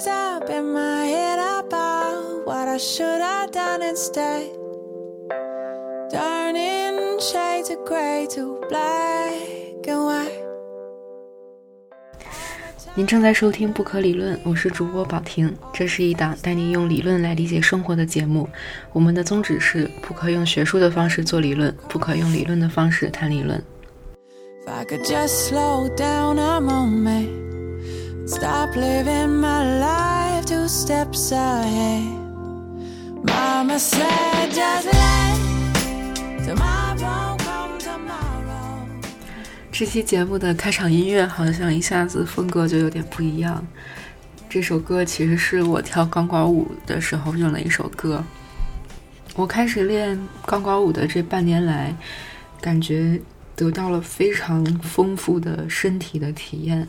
always up in my head about what I should have done instead. Turning shades of gray to black and white. 您正在收听《不可理论》，我是主播宝婷。这是一档带您用理论来理解生活的节目。我们的宗旨是：不可用学术的方式做理论，不可用理论的方式谈理论。If I could just slow down a moment, stop living my life two steps ahead. Mama said, just let tomorrow come tomorrow. 这期节目的开场音乐好像一下子风格就有点不一样。这首歌其实是我跳钢管舞的时候用的一首歌。我开始练钢管舞的这半年来，感觉得到了非常丰富的身体的体验。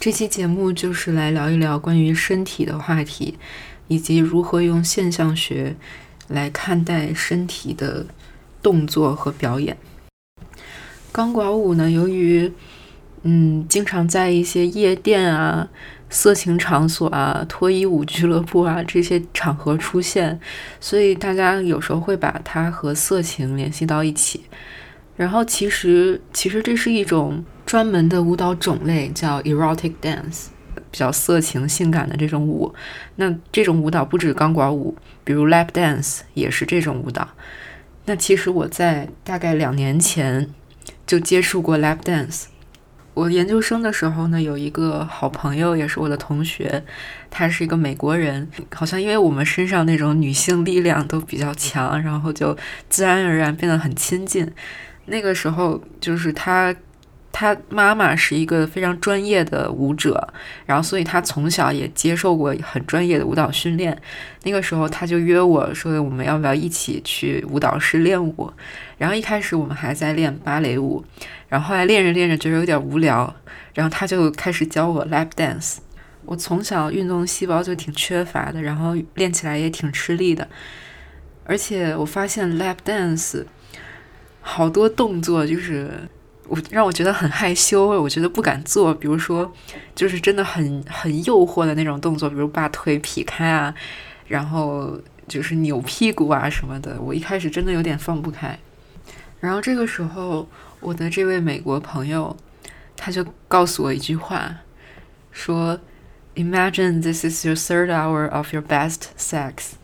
这期节目就是来聊一聊关于身体的话题，以及如何用现象学来看待身体的动作和表演。钢管舞呢，由于嗯，经常在一些夜店啊、色情场所啊、脱衣舞俱乐部啊这些场合出现，所以大家有时候会把它和色情联系到一起。然后其实其实这是一种专门的舞蹈种类，叫 erotic dance，比较色情、性感的这种舞。那这种舞蹈不止钢管舞，比如 lap dance 也是这种舞蹈。那其实我在大概两年前就接触过 lap dance。我研究生的时候呢，有一个好朋友，也是我的同学，他是一个美国人。好像因为我们身上那种女性力量都比较强，然后就自然而然变得很亲近。那个时候就是他，他妈妈是一个非常专业的舞者，然后所以他从小也接受过很专业的舞蹈训练。那个时候他就约我说，我们要不要一起去舞蹈室练舞？然后一开始我们还在练芭蕾舞，然后后来练着练着觉得有点无聊，然后他就开始教我 lap dance。我从小运动细胞就挺缺乏的，然后练起来也挺吃力的，而且我发现 lap dance 好多动作就是我让我觉得很害羞，我觉得不敢做。比如说，就是真的很很诱惑的那种动作，比如把腿劈开啊，然后就是扭屁股啊什么的。我一开始真的有点放不开。然后这个时候，我的这位美国朋友他就告诉我一句话，说：“Imagine this is your third hour of your best sex。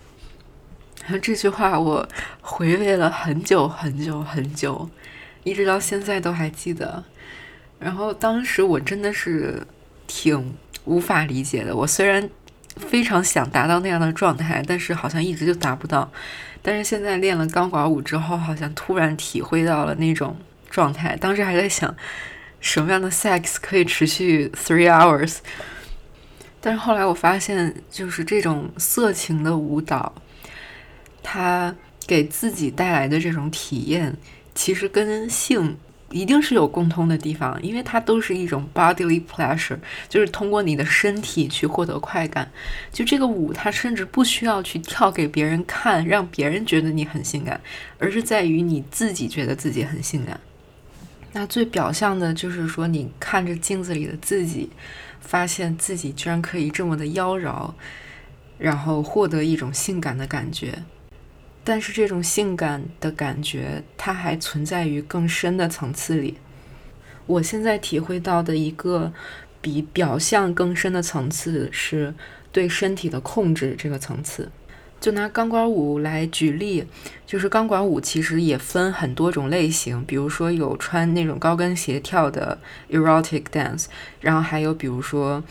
”然后这句话我回味了很久很久很久，一直到现在都还记得。然后当时我真的是挺无法理解的。我虽然非常想达到那样的状态，但是好像一直就达不到。但是现在练了钢管舞之后，好像突然体会到了那种状态。当时还在想，什么样的 sex 可以持续 three hours？但是后来我发现，就是这种色情的舞蹈。它给自己带来的这种体验，其实跟性一定是有共通的地方，因为它都是一种 bodily pleasure，就是通过你的身体去获得快感。就这个舞，它甚至不需要去跳给别人看，让别人觉得你很性感，而是在于你自己觉得自己很性感。那最表象的就是说，你看着镜子里的自己，发现自己居然可以这么的妖娆，然后获得一种性感的感觉。但是这种性感的感觉，它还存在于更深的层次里。我现在体会到的一个比表象更深的层次，是对身体的控制这个层次。就拿钢管舞来举例，就是钢管舞其实也分很多种类型，比如说有穿那种高跟鞋跳的 erotic dance，然后还有比如说，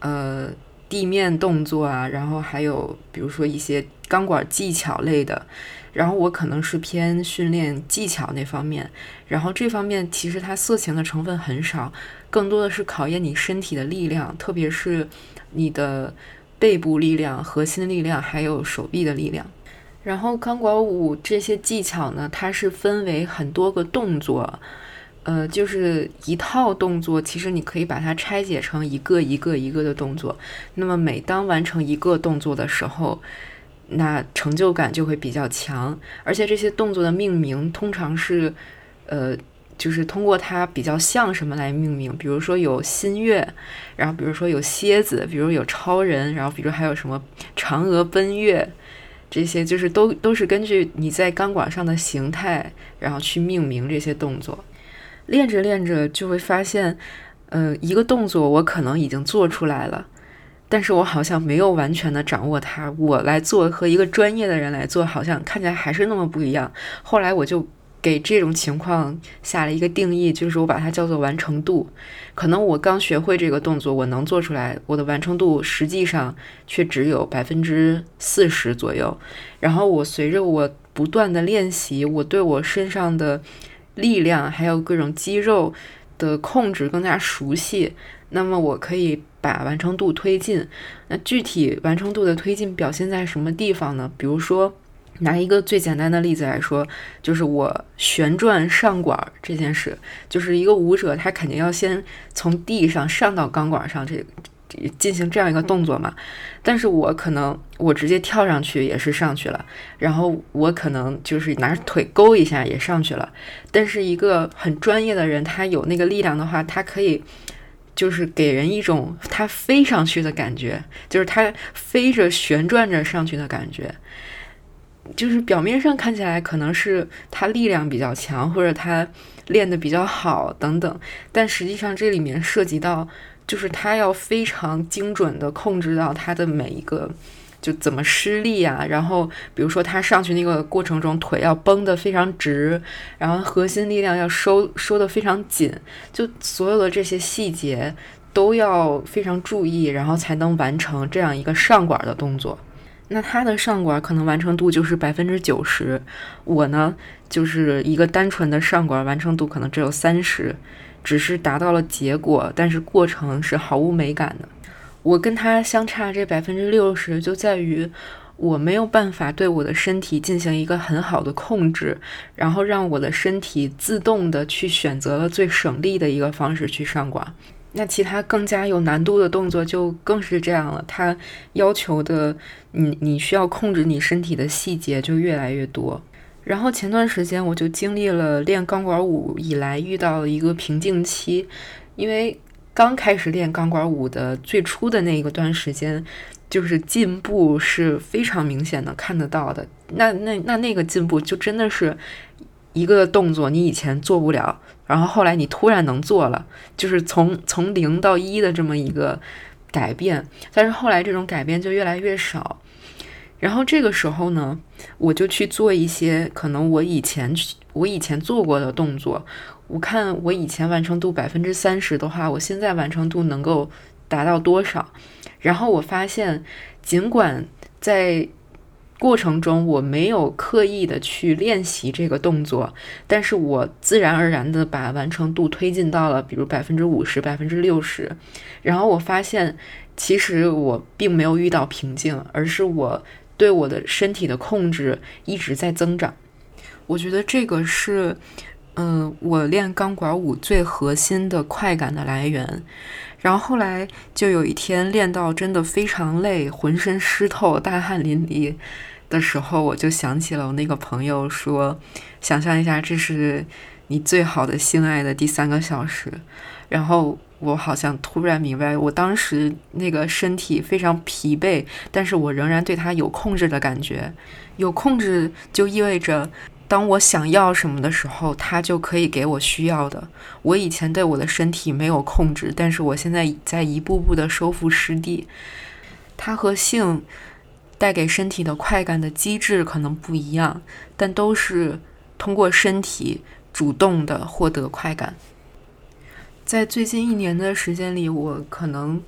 呃。地面动作啊，然后还有比如说一些钢管技巧类的，然后我可能是偏训练技巧那方面，然后这方面其实它色情的成分很少，更多的是考验你身体的力量，特别是你的背部力量、核心力量，还有手臂的力量。然后钢管舞这些技巧呢，它是分为很多个动作。呃，就是一套动作，其实你可以把它拆解成一个一个一个的动作。那么每当完成一个动作的时候，那成就感就会比较强。而且这些动作的命名通常是，呃，就是通过它比较像什么来命名，比如说有新月，然后比如说有蝎子，比如有超人，然后比如还有什么嫦娥奔月，这些就是都都是根据你在钢管上的形态，然后去命名这些动作。练着练着就会发现，呃，一个动作我可能已经做出来了，但是我好像没有完全的掌握它。我来做和一个专业的人来做，好像看起来还是那么不一样。后来我就。给这种情况下了一个定义，就是我把它叫做完成度。可能我刚学会这个动作，我能做出来，我的完成度实际上却只有百分之四十左右。然后我随着我不断的练习，我对我身上的力量还有各种肌肉的控制更加熟悉，那么我可以把完成度推进。那具体完成度的推进表现在什么地方呢？比如说。拿一个最简单的例子来说，就是我旋转上管这件事，就是一个舞者他肯定要先从地上上到钢管上，这进行这样一个动作嘛。但是我可能我直接跳上去也是上去了，然后我可能就是拿腿勾一下也上去了。但是一个很专业的人，他有那个力量的话，他可以就是给人一种他飞上去的感觉，就是他飞着旋转着上去的感觉。就是表面上看起来可能是他力量比较强，或者他练得比较好等等，但实际上这里面涉及到，就是他要非常精准的控制到他的每一个，就怎么施力啊，然后比如说他上去那个过程中腿要绷得非常直，然后核心力量要收收得非常紧，就所有的这些细节都要非常注意，然后才能完成这样一个上管的动作。那他的上管可能完成度就是百分之九十，我呢就是一个单纯的上管完成度可能只有三十，只是达到了结果，但是过程是毫无美感的。我跟他相差这百分之六十，就在于我没有办法对我的身体进行一个很好的控制，然后让我的身体自动的去选择了最省力的一个方式去上管。那其他更加有难度的动作就更是这样了，它要求的你你需要控制你身体的细节就越来越多。然后前段时间我就经历了练钢管舞以来遇到一个瓶颈期，因为刚开始练钢管舞的最初的那一个段时间，就是进步是非常明显的看得到的。那那那那个进步就真的是。一个动作你以前做不了，然后后来你突然能做了，就是从从零到一的这么一个改变。但是后来这种改变就越来越少。然后这个时候呢，我就去做一些可能我以前我以前做过的动作。我看我以前完成度百分之三十的话，我现在完成度能够达到多少？然后我发现，尽管在过程中我没有刻意的去练习这个动作，但是我自然而然的把完成度推进到了比如百分之五十、百分之六十，然后我发现其实我并没有遇到瓶颈，而是我对我的身体的控制一直在增长。我觉得这个是，嗯，我练钢管舞最核心的快感的来源。然后后来就有一天练到真的非常累，浑身湿透、大汗淋漓。的时候，我就想起了我那个朋友说：“想象一下，这是你最好的性爱的第三个小时。”然后我好像突然明白，我当时那个身体非常疲惫，但是我仍然对它有控制的感觉。有控制就意味着，当我想要什么的时候，它就可以给我需要的。我以前对我的身体没有控制，但是我现在在一步步的收复失地。它和性。带给身体的快感的机制可能不一样，但都是通过身体主动的获得快感。在最近一年的时间里，我可能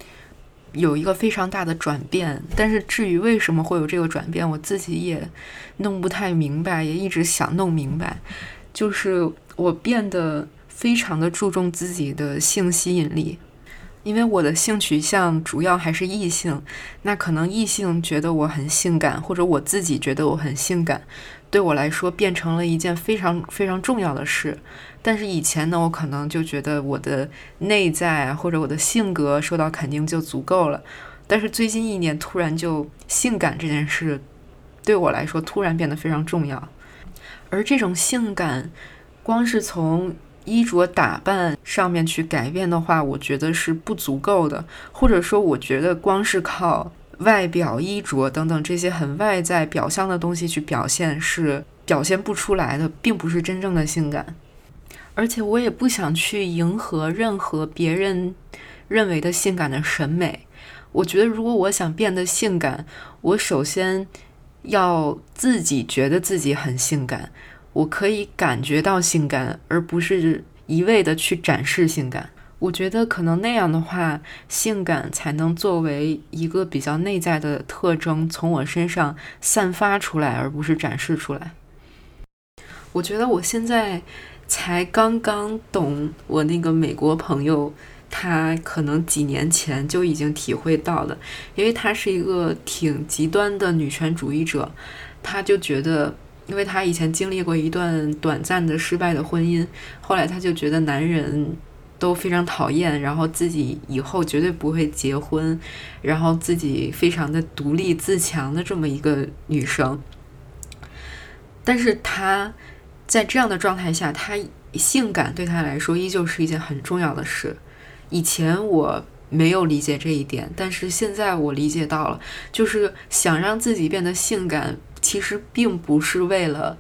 有一个非常大的转变，但是至于为什么会有这个转变，我自己也弄不太明白，也一直想弄明白。就是我变得非常的注重自己的性吸引力。因为我的性取向主要还是异性，那可能异性觉得我很性感，或者我自己觉得我很性感，对我来说变成了一件非常非常重要的事。但是以前呢，我可能就觉得我的内在或者我的性格受到肯定就足够了。但是最近一年，突然就性感这件事对我来说突然变得非常重要，而这种性感，光是从衣着打扮上面去改变的话，我觉得是不足够的，或者说，我觉得光是靠外表、衣着等等这些很外在表象的东西去表现是表现不出来的，并不是真正的性感。而且，我也不想去迎合任何别人认为的性感的审美。我觉得，如果我想变得性感，我首先要自己觉得自己很性感。我可以感觉到性感，而不是一味的去展示性感。我觉得可能那样的话，性感才能作为一个比较内在的特征，从我身上散发出来，而不是展示出来。我觉得我现在才刚刚懂我那个美国朋友，他可能几年前就已经体会到了，因为他是一个挺极端的女权主义者，他就觉得。因为他以前经历过一段短暂的失败的婚姻，后来他就觉得男人都非常讨厌，然后自己以后绝对不会结婚，然后自己非常的独立自强的这么一个女生。但是他在这样的状态下，他性感对他来说依旧是一件很重要的事。以前我没有理解这一点，但是现在我理解到了，就是想让自己变得性感。其实并不是为了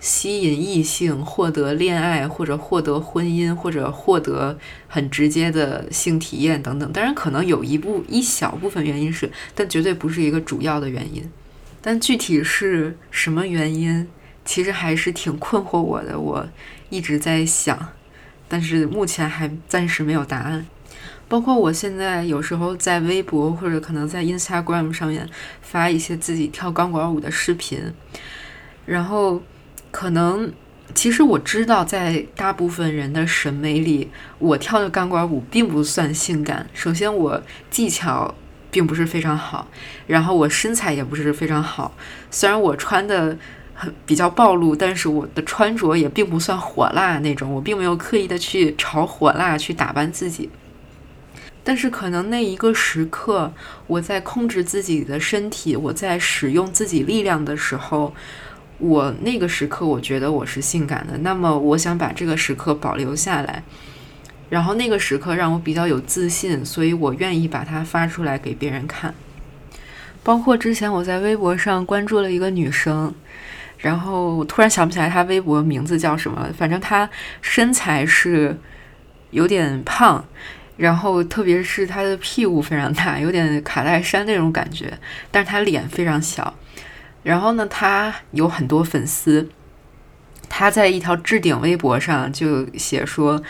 吸引异性、获得恋爱或者获得婚姻或者获得很直接的性体验等等。当然，可能有一部一小部分原因是，但绝对不是一个主要的原因。但具体是什么原因，其实还是挺困惑我的。我一直在想，但是目前还暂时没有答案。包括我现在有时候在微博或者可能在 Instagram 上面发一些自己跳钢管舞的视频，然后可能其实我知道，在大部分人的审美里，我跳的钢管舞并不算性感。首先，我技巧并不是非常好，然后我身材也不是非常好。虽然我穿的很比较暴露，但是我的穿着也并不算火辣那种。我并没有刻意的去朝火辣去打扮自己。但是可能那一个时刻，我在控制自己的身体，我在使用自己力量的时候，我那个时刻我觉得我是性感的。那么我想把这个时刻保留下来，然后那个时刻让我比较有自信，所以我愿意把它发出来给别人看。包括之前我在微博上关注了一个女生，然后我突然想不起来她微博名字叫什么了，反正她身材是有点胖。然后，特别是他的屁股非常大，有点卡戴珊那种感觉，但是他脸非常小。然后呢，他有很多粉丝。他在一条置顶微博上就写说，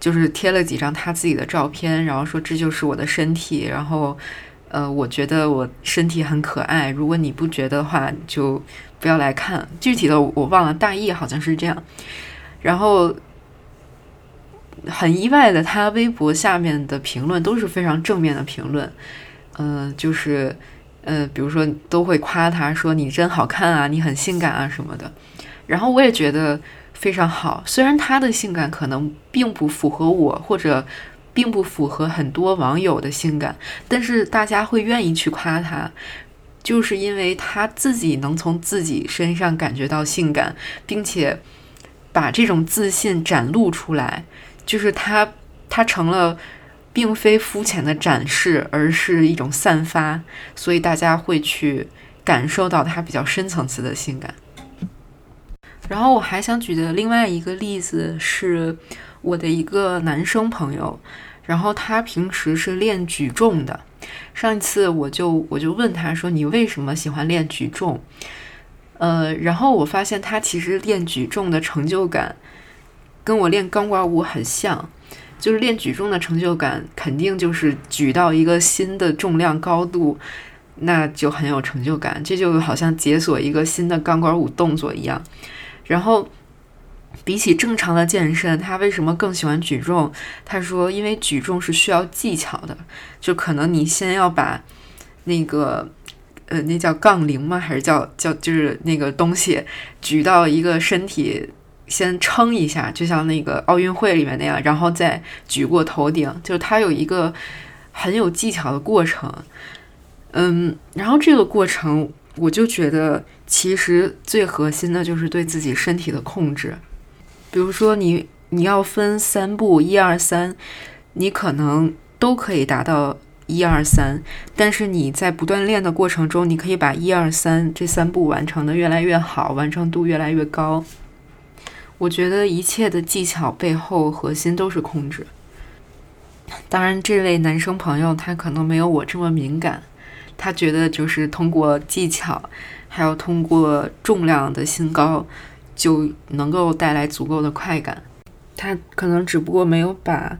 就是贴了几张他自己的照片，然后说这就是我的身体。然后，呃，我觉得我身体很可爱。如果你不觉得的话，就不要来看。具体的我忘了，大意好像是这样。然后。很意外的，他微博下面的评论都是非常正面的评论，嗯，就是，呃，比如说都会夸他说你真好看啊，你很性感啊什么的。然后我也觉得非常好，虽然他的性感可能并不符合我，或者并不符合很多网友的性感，但是大家会愿意去夸他，就是因为他自己能从自己身上感觉到性感，并且把这种自信展露出来。就是它，它成了，并非肤浅的展示，而是一种散发，所以大家会去感受到它比较深层次的性感。然后我还想举的另外一个例子是我的一个男生朋友，然后他平时是练举重的。上一次我就我就问他说：“你为什么喜欢练举重？”呃，然后我发现他其实练举重的成就感。跟我练钢管舞很像，就是练举重的成就感，肯定就是举到一个新的重量高度，那就很有成就感。这就好像解锁一个新的钢管舞动作一样。然后，比起正常的健身，他为什么更喜欢举重？他说，因为举重是需要技巧的，就可能你先要把那个，呃，那叫杠铃吗？还是叫叫就是那个东西举到一个身体。先撑一下，就像那个奥运会里面那样，然后再举过头顶，就是它有一个很有技巧的过程。嗯，然后这个过程，我就觉得其实最核心的就是对自己身体的控制。比如说，你你要分三步，一二三，你可能都可以达到一二三，但是你在不断练的过程中，你可以把一二三这三步完成的越来越好，完成度越来越高。我觉得一切的技巧背后核心都是控制。当然，这位男生朋友他可能没有我这么敏感，他觉得就是通过技巧，还有通过重量的新高，就能够带来足够的快感。他可能只不过没有把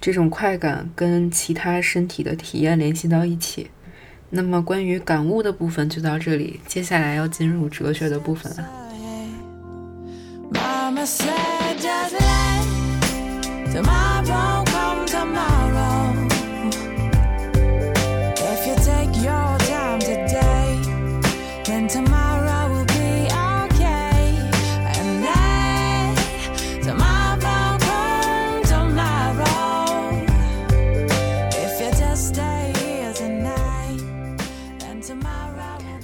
这种快感跟其他身体的体验联系到一起。那么关于感悟的部分就到这里，接下来要进入哲学的部分了。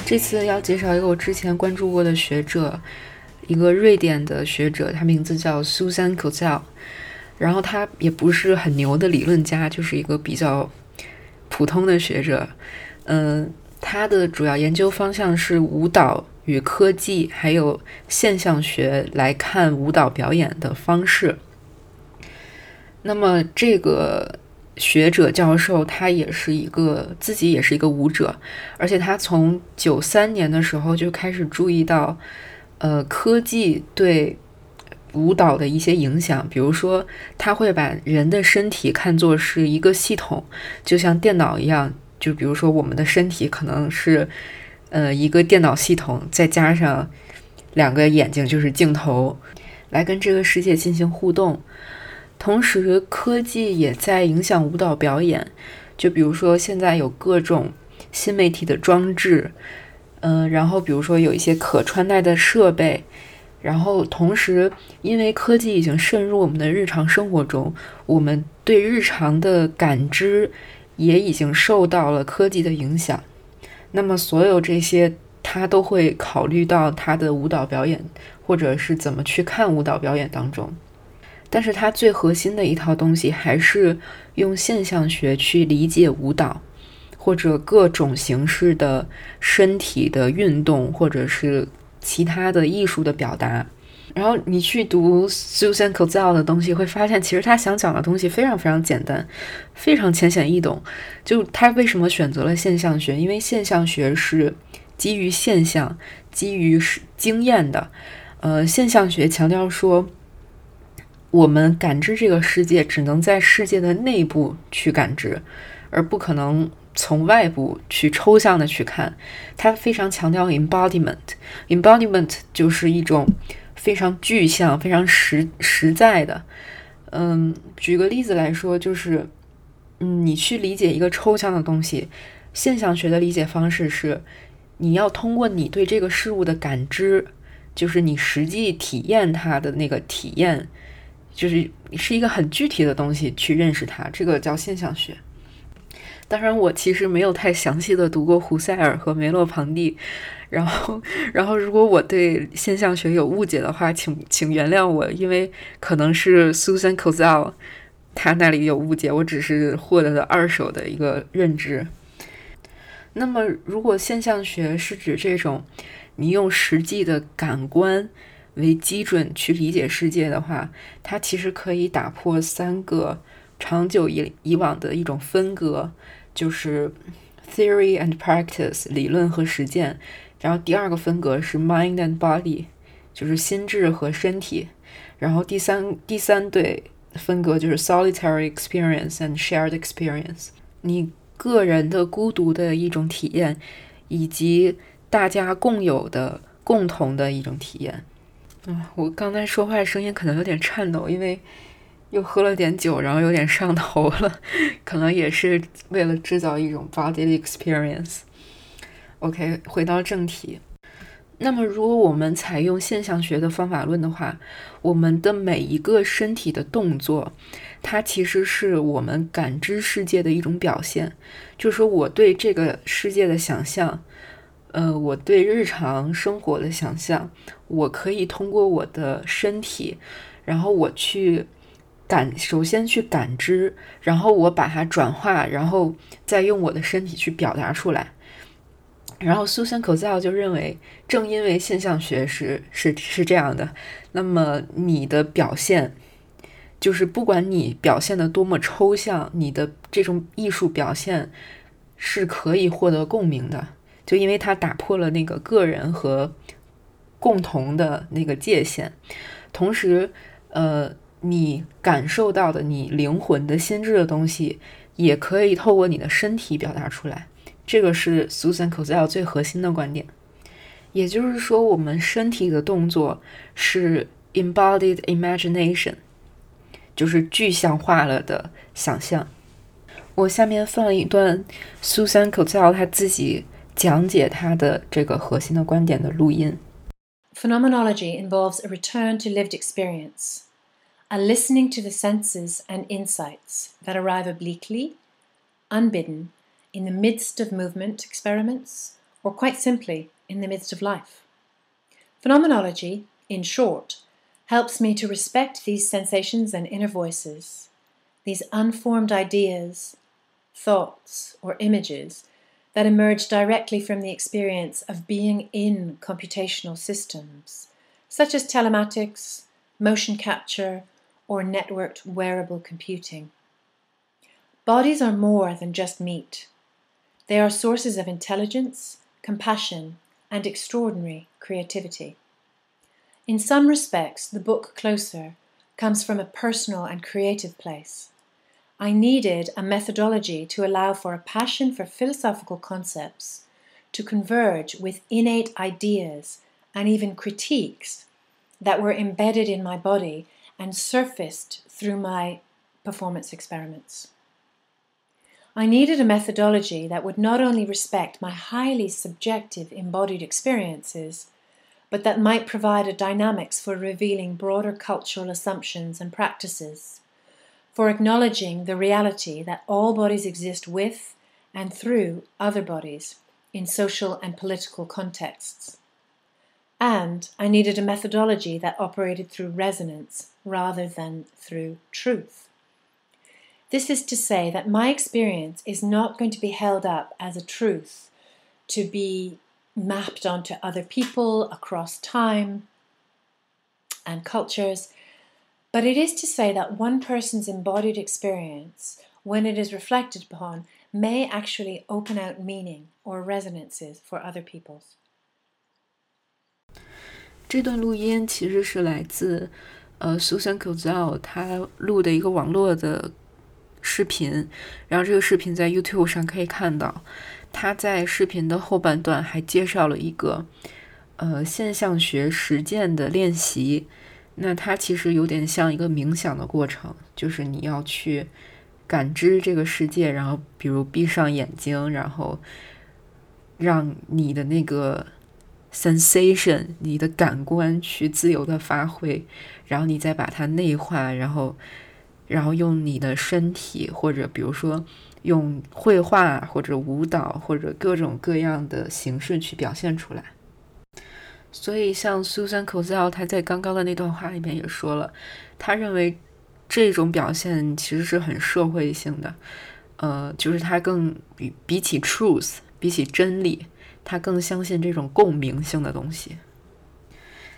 这次要介绍一个我之前关注过的学者。一个瑞典的学者，他名字叫 Susan k o z e l 然后他也不是很牛的理论家，就是一个比较普通的学者。嗯，他的主要研究方向是舞蹈与科技，还有现象学来看舞蹈表演的方式。那么这个学者教授他也是一个自己也是一个舞者，而且他从九三年的时候就开始注意到。呃，科技对舞蹈的一些影响，比如说，他会把人的身体看作是一个系统，就像电脑一样。就比如说，我们的身体可能是呃一个电脑系统，再加上两个眼睛，就是镜头，来跟这个世界进行互动。同时，科技也在影响舞蹈表演。就比如说，现在有各种新媒体的装置。嗯，然后比如说有一些可穿戴的设备，然后同时因为科技已经渗入我们的日常生活中，我们对日常的感知也已经受到了科技的影响。那么所有这些，他都会考虑到他的舞蹈表演，或者是怎么去看舞蹈表演当中。但是他最核心的一套东西还是用现象学去理解舞蹈。或者各种形式的身体的运动，或者是其他的艺术的表达。然后你去读 Susan c o z e l 的东西，会发现其实他想讲的东西非常非常简单，非常浅显易懂。就他为什么选择了现象学？因为现象学是基于现象、基于是经验的。呃，现象学强调说，我们感知这个世界只能在世界的内部去感知，而不可能。从外部去抽象的去看，它非常强调 embodiment。embodiment 就是一种非常具象、非常实实在的。嗯，举个例子来说，就是嗯，你去理解一个抽象的东西，现象学的理解方式是，你要通过你对这个事物的感知，就是你实际体验它的那个体验，就是是一个很具体的东西去认识它，这个叫现象学。当然，我其实没有太详细的读过胡塞尔和梅洛庞蒂，然后，然后如果我对现象学有误解的话，请请原谅我，因为可能是 Susan c o z e l 他那里有误解，我只是获得了二手的一个认知。那么，如果现象学是指这种你用实际的感官为基准去理解世界的话，它其实可以打破三个长久以以往的一种分割。就是 theory and practice 理论和实践，然后第二个分隔是 mind and body，就是心智和身体，然后第三第三对分隔就是 solitary experience and shared experience，你个人的孤独的一种体验，以及大家共有的共同的一种体验。嗯，我刚才说话声音可能有点颤抖，因为。又喝了点酒，然后有点上头了，可能也是为了制造一种 body experience。OK，回到正题。那么，如果我们采用现象学的方法论的话，我们的每一个身体的动作，它其实是我们感知世界的一种表现。就是说，我对这个世界的想象，呃，我对日常生活的想象，我可以通过我的身体，然后我去。感首先去感知，然后我把它转化，然后再用我的身体去表达出来。然后苏珊·口罩就认为，正因为现象学是是是这样的，那么你的表现，就是不管你表现的多么抽象，你的这种艺术表现是可以获得共鸣的。就因为它打破了那个个人和共同的那个界限，同时，呃，你感受到的你灵魂的心智的东西，也可以透过你的身体表达出来。这个是 Susan c o z e l 最核心的观点，也就是说，我们身体的动作是 embodied imagination，就是具象化了的想象。我下面放了一段 Susan c o z e l 他自己讲解他的这个核心的观点的录音。Phenomenology involves a return to lived experience, a listening to the senses and insights that arrive obliquely, unbidden. in the midst of movement experiments, or quite simply in the midst of life. Phenomenology, in short, helps me to respect these sensations and inner voices, these unformed ideas, thoughts, or images that emerge directly from the experience of being in computational systems, such as telematics, motion capture, or networked wearable computing. Bodies are more than just meat. They are sources of intelligence, compassion, and extraordinary creativity. In some respects, the book Closer comes from a personal and creative place. I needed a methodology to allow for a passion for philosophical concepts to converge with innate ideas and even critiques that were embedded in my body and surfaced through my performance experiments. I needed a methodology that would not only respect my highly subjective embodied experiences, but that might provide a dynamics for revealing broader cultural assumptions and practices, for acknowledging the reality that all bodies exist with and through other bodies in social and political contexts. And I needed a methodology that operated through resonance rather than through truth. This is to say that my experience is not going to be held up as a truth to be mapped onto other people across time and cultures, but it is to say that one person's embodied experience, when it is reflected upon, may actually open out meaning or resonances for other people's. 这段录音其实是来自呃 Susan c o z e l 她录的一个网络的视频，然后这个视频在 YouTube 上可以看到。他在视频的后半段还介绍了一个呃现象学实践的练习。那它其实有点像一个冥想的过程，就是你要去感知这个世界，然后比如闭上眼睛，然后让你的那个 sensation，你的感官去自由的发挥，然后你再把它内化，然后。然后用你的身体，或者比如说用绘画或者舞蹈或者各种各样的形式去表现出来。所以，像 Susan c o z e l l 他在刚刚的那段话里面也说了，他认为这种表现其实是很社会性的，呃，就是他更比比起 truth，比起真理，他更相信这种共鸣性的东西。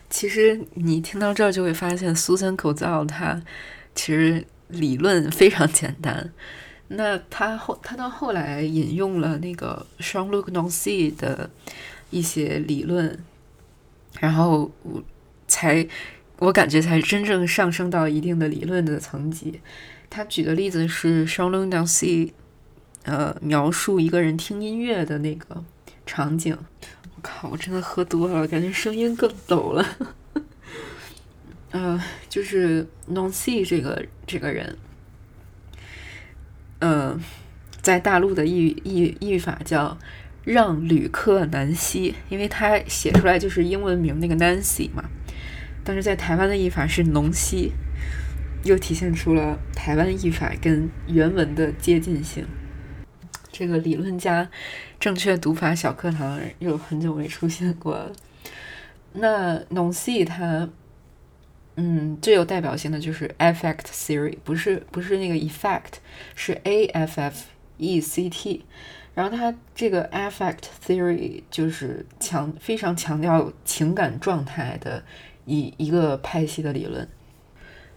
其实你听到这儿就会发现，Susan c o z e l 他其实。理论非常简单，那他后他到后来引用了那个 Jean-Luc Nancy 的一些理论，然后我才我感觉才真正上升到一定的理论的层级。他举的例子是 Jean-Luc Nancy，呃，描述一个人听音乐的那个场景。我靠，我真的喝多了，感觉声音更抖了。呃，就是 Nancy 这个这个人，呃，在大陆的译译译法叫让旅客南希，因为他写出来就是英文名那个 Nancy 嘛，但是在台湾的译法是农西，又体现出了台湾译法跟原文的接近性。这个理论家正确读法小课堂又很久没出现过了。那 Nancy 他。嗯，最有代表性的就是 affect theory，不是不是那个 effect，是 a f f e c t。然后它这个 affect theory 就是强非常强调情感状态的一一个派系的理论。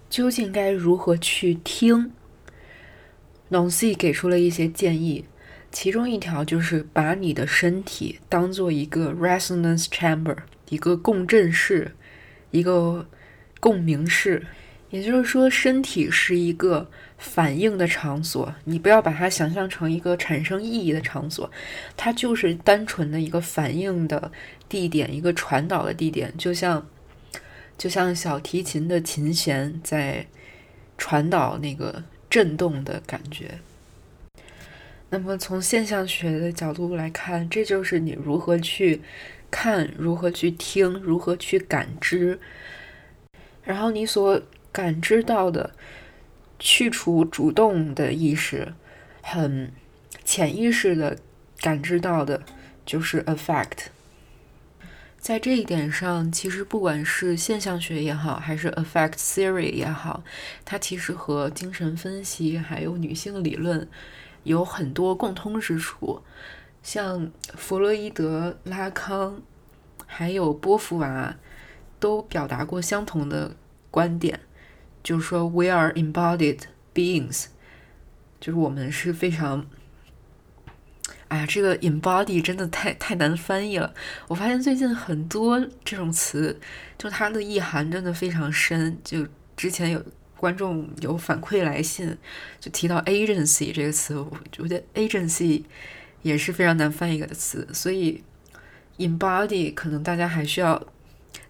究竟该如何去听？Nancy 给出了一些建议，其中一条就是把你的身体当做一个 resonance chamber，一个共振室，一个共鸣室。也就是说，身体是一个反应的场所，你不要把它想象成一个产生意义的场所，它就是单纯的一个反应的地点，一个传导的地点，就像就像小提琴的琴弦在传导那个震动的感觉。那么，从现象学的角度来看，这就是你如何去看，如何去听，如何去感知，然后你所。感知到的，去除主动的意识，很潜意识的感知到的，就是 affect。在这一点上，其实不管是现象学也好，还是 affect theory 也好，它其实和精神分析还有女性理论有很多共通之处。像弗洛伊德、拉康，还有波伏娃，都表达过相同的观点。就是说，we are embodied beings，就是我们是非常，哎呀，这个 embody 真的太太难翻译了。我发现最近很多这种词，就它的意涵真的非常深。就之前有观众有反馈来信，就提到 agency 这个词，我觉得 agency 也是非常难翻译的词，所以 embody 可能大家还需要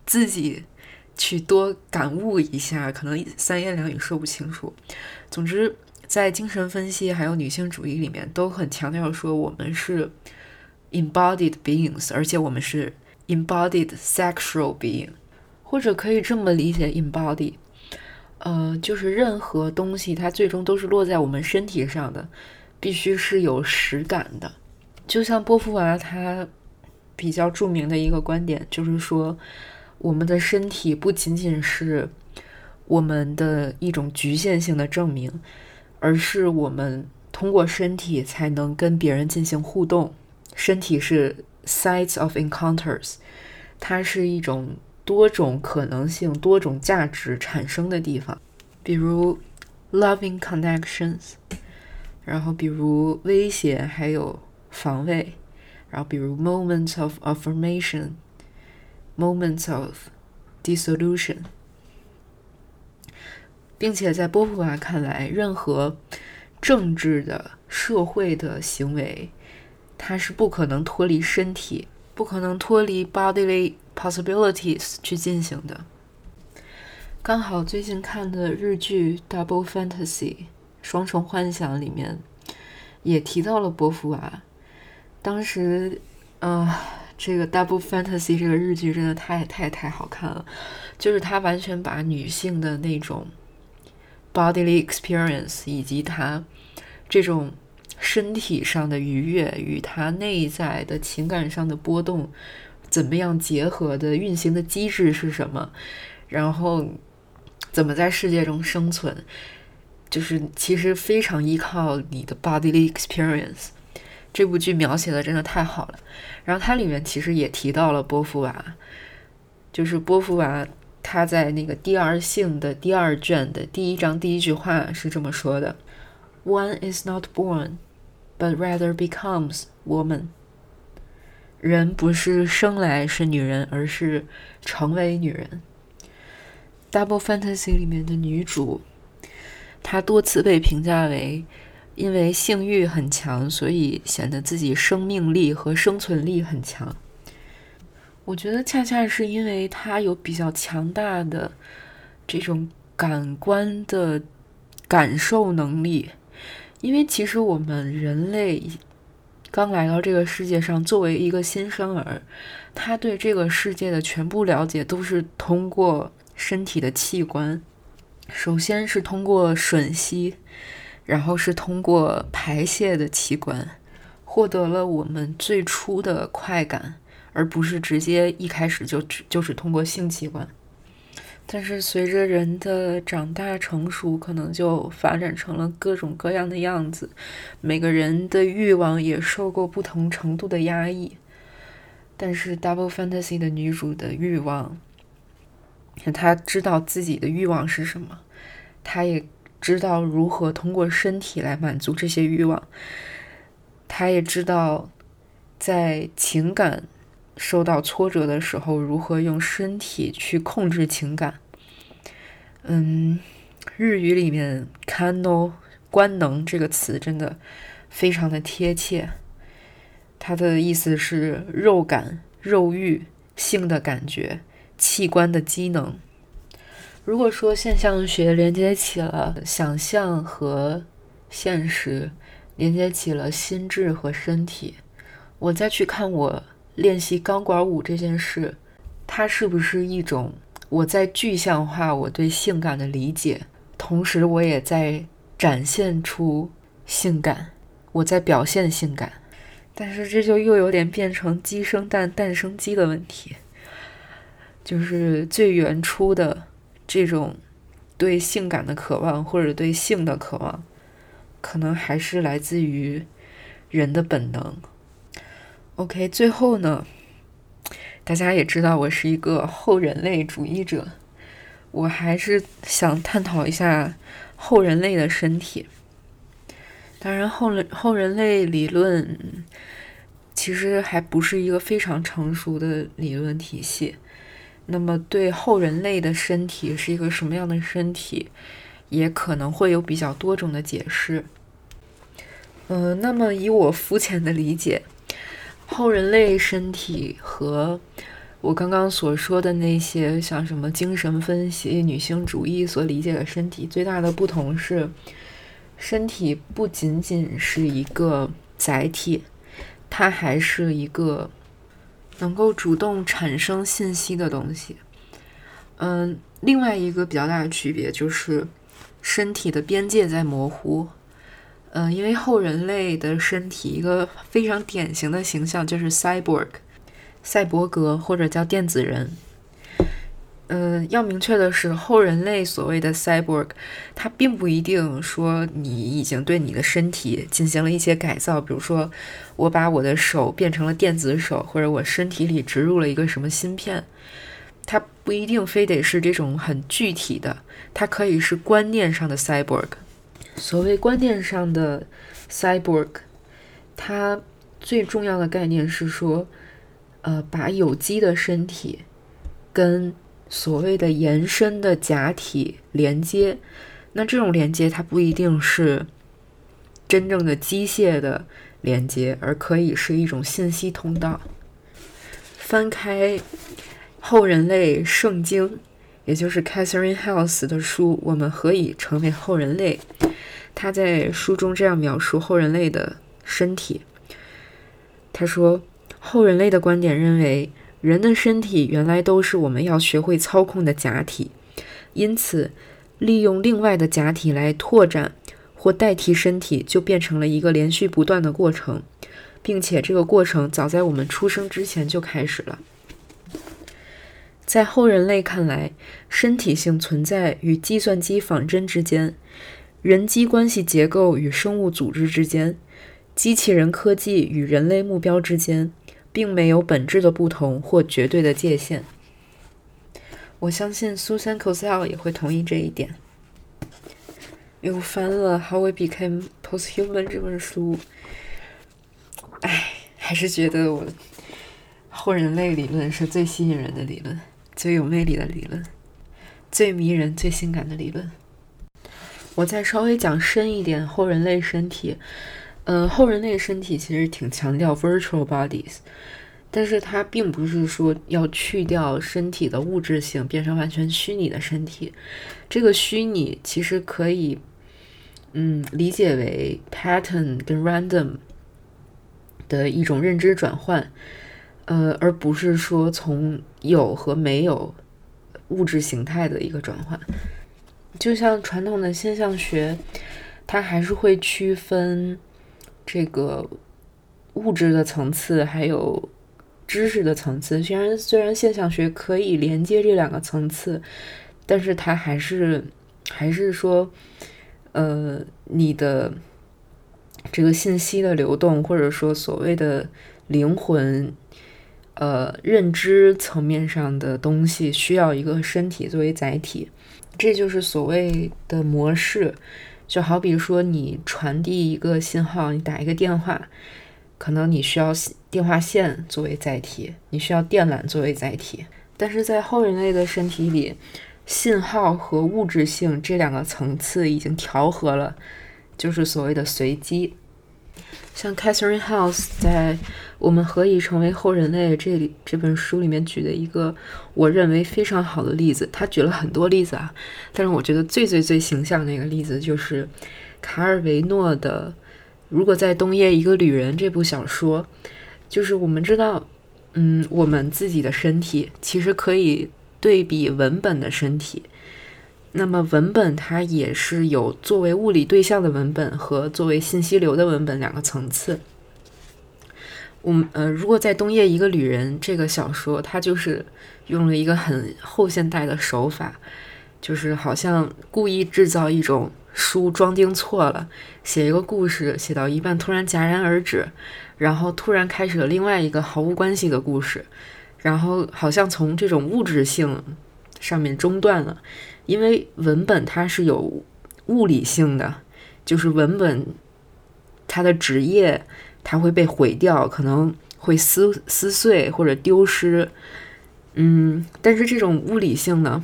自己。去多感悟一下，可能三言两语说不清楚。总之，在精神分析还有女性主义里面，都很强调说我们是 embodied beings，而且我们是 embodied sexual being，或者可以这么理解 embody，呃，就是任何东西它最终都是落在我们身体上的，必须是有实感的。就像波伏娃他比较著名的一个观点，就是说。我们的身体不仅仅是我们的一种局限性的证明，而是我们通过身体才能跟别人进行互动。身体是 sites of encounters，它是一种多种可能性、多种价值产生的地方，比如 loving connections，然后比如威胁，还有防卫，然后比如 moments of affirmation。Moments of dissolution，并且在波普娃看来，任何政治的、社会的行为，它是不可能脱离身体，不可能脱离 bodily possibilities 去进行的。刚好最近看的日剧《Double Fantasy》双重幻想里面也提到了波伏娃，当时，呃。这个《Double Fantasy》这个日剧真的太太太好看了，就是它完全把女性的那种 bodily experience 以及她这种身体上的愉悦与她内在的情感上的波动怎么样结合的运行的机制是什么，然后怎么在世界中生存，就是其实非常依靠你的 bodily experience。这部剧描写的真的太好了，然后它里面其实也提到了波伏娃，就是波伏娃她在那个《第二性》的第二卷的第一章第一句话是这么说的：“One is not born, but rather becomes woman。”人不是生来是女人，而是成为女人。《Double Fantasy》里面的女主，她多次被评价为。因为性欲很强，所以显得自己生命力和生存力很强。我觉得恰恰是因为她有比较强大的这种感官的感受能力。因为其实我们人类刚来到这个世界上，作为一个新生儿，他对这个世界的全部了解都是通过身体的器官，首先是通过吮吸。然后是通过排泄的器官获得了我们最初的快感，而不是直接一开始就只就是通过性器官。但是随着人的长大成熟，可能就发展成了各种各样的样子。每个人的欲望也受过不同程度的压抑。但是《Double Fantasy》的女主的欲望，她知道自己的欲望是什么，她也知道如何通过身体来满足这些欲望。她也知道在情感。受到挫折的时候，如何用身体去控制情感？嗯，日语里面 “kano” 官能这个词真的非常的贴切。它的意思是肉感、肉欲、性的感觉、器官的机能。如果说现象学连接起了想象和现实，连接起了心智和身体，我再去看我。练习钢管舞这件事，它是不是一种我在具象化我对性感的理解，同时我也在展现出性感，我在表现性感，但是这就又有点变成鸡生蛋，蛋生鸡的问题，就是最原初的这种对性感的渴望或者对性的渴望，可能还是来自于人的本能。OK，最后呢，大家也知道我是一个后人类主义者，我还是想探讨一下后人类的身体。当然，后人后人类理论其实还不是一个非常成熟的理论体系。那么，对后人类的身体是一个什么样的身体，也可能会有比较多种的解释。嗯，那么以我肤浅的理解。后人类身体和我刚刚所说的那些，像什么精神分析、女性主义所理解的身体，最大的不同是，身体不仅仅是一个载体，它还是一个能够主动产生信息的东西。嗯，另外一个比较大的区别就是，身体的边界在模糊。嗯，因为后人类的身体一个非常典型的形象就是 cyborg，赛博格或者叫电子人。嗯，要明确的是，后人类所谓的 cyborg，它并不一定说你已经对你的身体进行了一些改造，比如说我把我的手变成了电子手，或者我身体里植入了一个什么芯片，它不一定非得是这种很具体的，它可以是观念上的 cyborg。所谓观念上的 cyborg，它最重要的概念是说，呃，把有机的身体跟所谓的延伸的假体连接。那这种连接它不一定是真正的机械的连接，而可以是一种信息通道。翻开后人类圣经，也就是 Catherine House 的书，我们何以成为后人类？他在书中这样描述后人类的身体。他说：“后人类的观点认为，人的身体原来都是我们要学会操控的假体，因此，利用另外的假体来拓展或代替身体，就变成了一个连续不断的过程，并且这个过程早在我们出生之前就开始了。在后人类看来，身体性存在与计算机仿真之间。”人机关系结构与生物组织之间，机器人科技与人类目标之间，并没有本质的不同或绝对的界限。我相信 Susan Cosell 也会同意这一点。又翻了《How We Became Posthuman》这本书，哎，还是觉得我后人类理论是最吸引人的理论，最有魅力的理论，最迷人、最性感的理论。我再稍微讲深一点，后人类身体，嗯，后人类身体其实挺强调 virtual bodies，但是它并不是说要去掉身体的物质性，变成完全虚拟的身体。这个虚拟其实可以，嗯，理解为 pattern 跟 random 的一种认知转换，呃，而不是说从有和没有物质形态的一个转换。就像传统的现象学，它还是会区分这个物质的层次，还有知识的层次。虽然虽然现象学可以连接这两个层次，但是它还是还是说，呃，你的这个信息的流动，或者说所谓的灵魂，呃，认知层面上的东西，需要一个身体作为载体。这就是所谓的模式，就好比说你传递一个信号，你打一个电话，可能你需要电话线作为载体，你需要电缆作为载体。但是在后人类的身体里，信号和物质性这两个层次已经调和了，就是所谓的随机。像 Catherine House 在《我们何以成为后人类》这里这本书里面举的一个我认为非常好的例子，他举了很多例子啊，但是我觉得最最最形象的一个例子就是卡尔维诺的《如果在冬夜一个旅人》这部小说，就是我们知道，嗯，我们自己的身体其实可以对比文本的身体。那么文本它也是有作为物理对象的文本和作为信息流的文本两个层次。我们呃，如果在《冬夜一个旅人》这个小说，它就是用了一个很后现代的手法，就是好像故意制造一种书装订错了，写一个故事写到一半突然戛然而止，然后突然开始了另外一个毫无关系的故事，然后好像从这种物质性上面中断了。因为文本它是有物理性的，就是文本它的职业它会被毁掉，可能会撕撕碎或者丢失。嗯，但是这种物理性呢，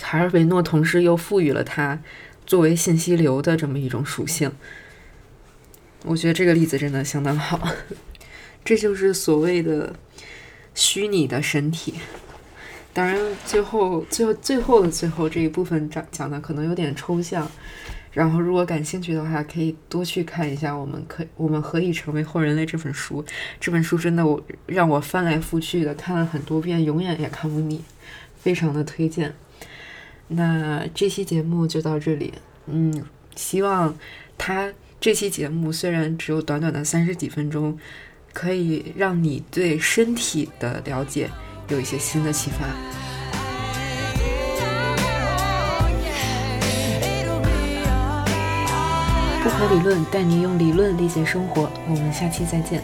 卡尔维诺同时又赋予了它作为信息流的这么一种属性。我觉得这个例子真的相当好，这就是所谓的虚拟的身体。当然，最后、最后、最后的最后这一部分讲讲的可能有点抽象。然后，如果感兴趣的话，可以多去看一下《我们可我们何以成为后人类》这本书。这本书真的我让我翻来覆去的看了很多遍，永远也看不腻，非常的推荐。那这期节目就到这里。嗯，希望他这期节目虽然只有短短的三十几分钟，可以让你对身体的了解。有一些新的启发。不可理论带你用理论理解生活，我们下期再见。